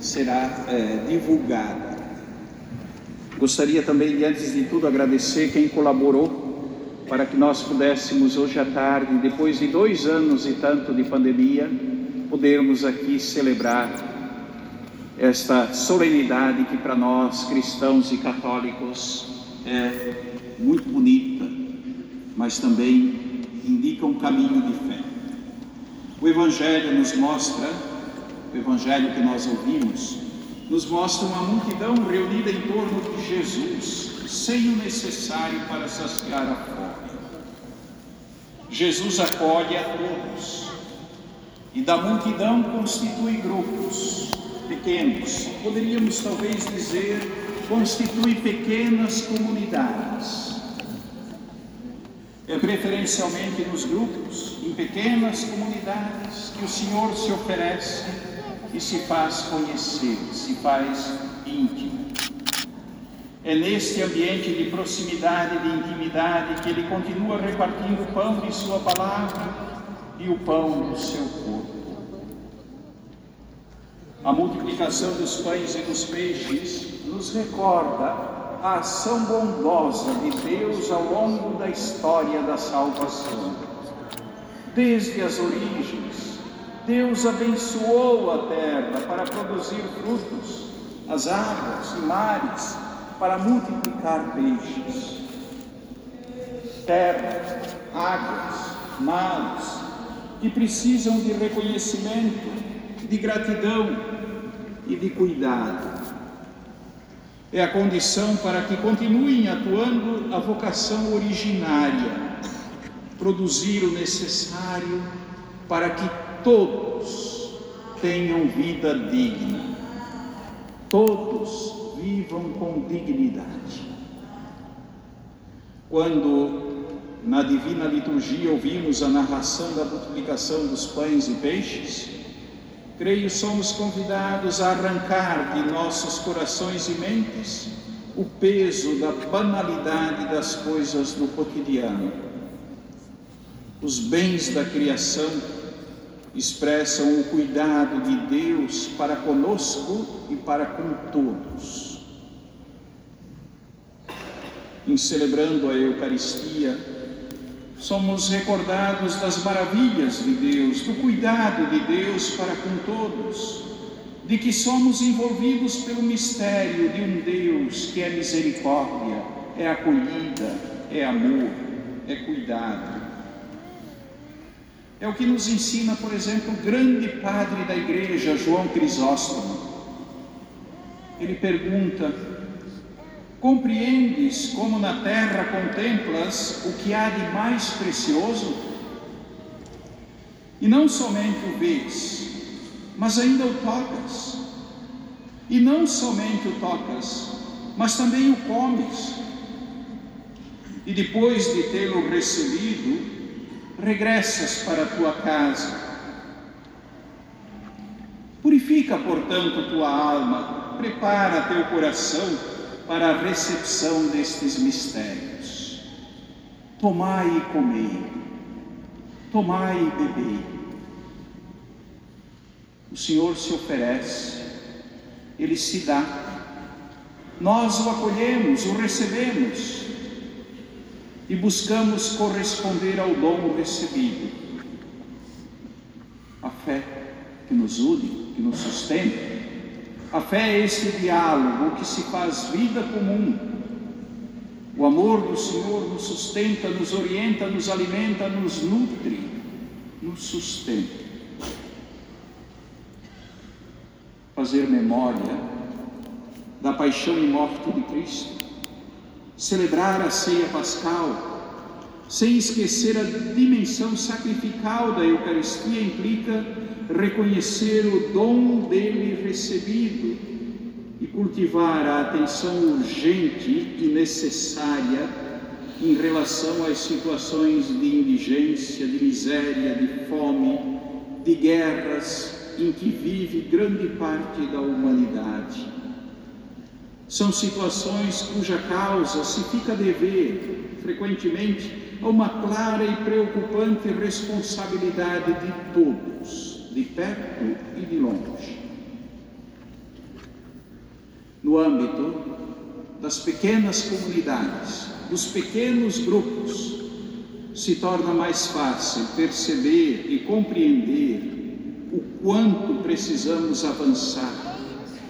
será é, divulgada. Gostaria também de, antes de tudo, agradecer quem colaborou para que nós pudéssemos hoje à tarde, depois de dois anos e tanto de pandemia, podermos aqui celebrar esta solenidade que para nós cristãos e católicos é muito bonita, mas também indica um caminho de fé. O Evangelho nos mostra, o Evangelho que nós ouvimos, nos mostra uma multidão reunida em torno de Jesus, sem o necessário para saciar a fome. Jesus acolhe a todos e da multidão constitui grupos pequenos, poderíamos talvez dizer, constitui pequenas comunidades. É preferencialmente nos grupos, em pequenas comunidades, que o Senhor se oferece e se faz conhecer, se faz íntimo. É neste ambiente de proximidade, de intimidade, que ele continua repartindo o pão de Sua palavra e o pão do seu corpo. A multiplicação dos pães e dos peixes nos recorda a ação bondosa de Deus ao longo da história da salvação. Desde as origens, Deus abençoou a terra para produzir frutos, as águas e mares para multiplicar peixes. Terra, águas, mares, que precisam de reconhecimento, de gratidão e de cuidado. É a condição para que continuem atuando a vocação originária, produzir o necessário para que todos tenham vida digna, todos vivam com dignidade. Quando na divina liturgia ouvimos a narração da multiplicação dos pães e peixes, creio somos convidados a arrancar de nossos corações e mentes o peso da banalidade das coisas do cotidiano. Os bens da criação expressam o cuidado de Deus para conosco e para com todos. Em celebrando a Eucaristia, somos recordados das maravilhas de Deus, do cuidado de Deus para com todos, de que somos envolvidos pelo mistério de um Deus que é misericórdia, é acolhida, é amor, é cuidado. É o que nos ensina, por exemplo, o grande padre da igreja, João Crisóstomo. Ele pergunta: Compreendes como na terra contemplas o que há de mais precioso? E não somente o vês, mas ainda o tocas. E não somente o tocas, mas também o comes. E depois de tê-lo recebido, regressas para a tua casa. Purifica, portanto, tua alma, prepara teu coração para a recepção destes mistérios. Tomai e comei, tomai e bebei. O Senhor se oferece, Ele se dá, nós o acolhemos, o recebemos e buscamos corresponder ao dom recebido. A fé que nos une, que nos sustenta, a fé é esse diálogo que se faz vida comum. O amor do Senhor nos sustenta, nos orienta, nos alimenta, nos nutre, nos sustenta. Fazer memória da paixão e morte de Cristo, celebrar a ceia pascal, sem esquecer a dimensão sacrificial da Eucaristia, implica reconhecer o dom dele recebido e cultivar a atenção urgente e necessária em relação às situações de indigência, de miséria, de fome, de guerras em que vive grande parte da humanidade. São situações cuja causa se fica a dever, frequentemente, a uma clara e preocupante responsabilidade de todos de perto e de longe. no âmbito das pequenas comunidades, dos pequenos grupos, se torna mais fácil perceber e compreender o quanto precisamos avançar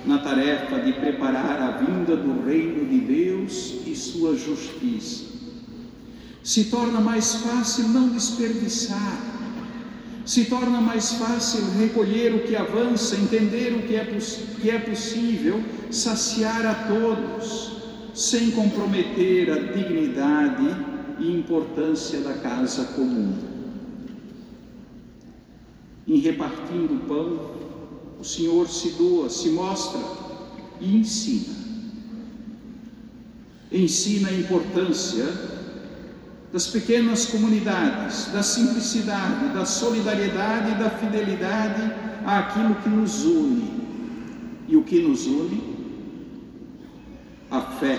na tarefa de preparar a vinda do reino de Deus e sua justiça. Se torna mais fácil não desperdiçar, se torna mais fácil recolher o que avança, entender o que é, que é possível, saciar a todos, sem comprometer a dignidade e importância da casa comum. Em repartindo o pão, o Senhor se doa, se mostra e ensina. Ensina a importância das pequenas comunidades, da simplicidade, da solidariedade e da fidelidade àquilo que nos une. E o que nos une? A fé.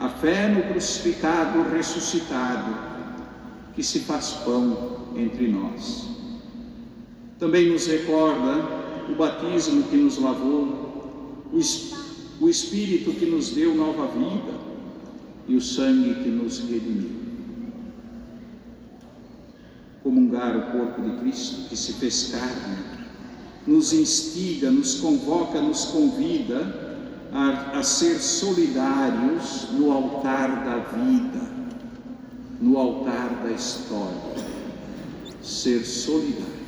A fé no crucificado ressuscitado, que se faz pão entre nós. Também nos recorda o batismo que nos lavou, o Espírito que nos deu nova vida e o sangue que nos redimiu. Comungar o corpo de Cristo que se fez carne, nos instiga, nos convoca, nos convida a, a ser solidários no altar da vida, no altar da história. Ser solidários.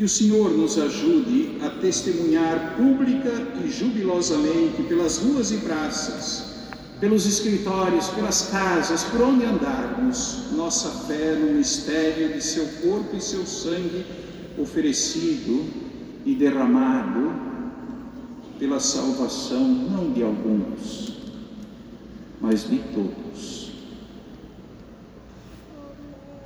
Que o Senhor nos ajude a testemunhar pública e jubilosamente pelas ruas e praças, pelos escritórios, pelas casas, por onde andarmos, nossa fé no mistério de seu corpo e seu sangue oferecido e derramado pela salvação não de alguns, mas de todos.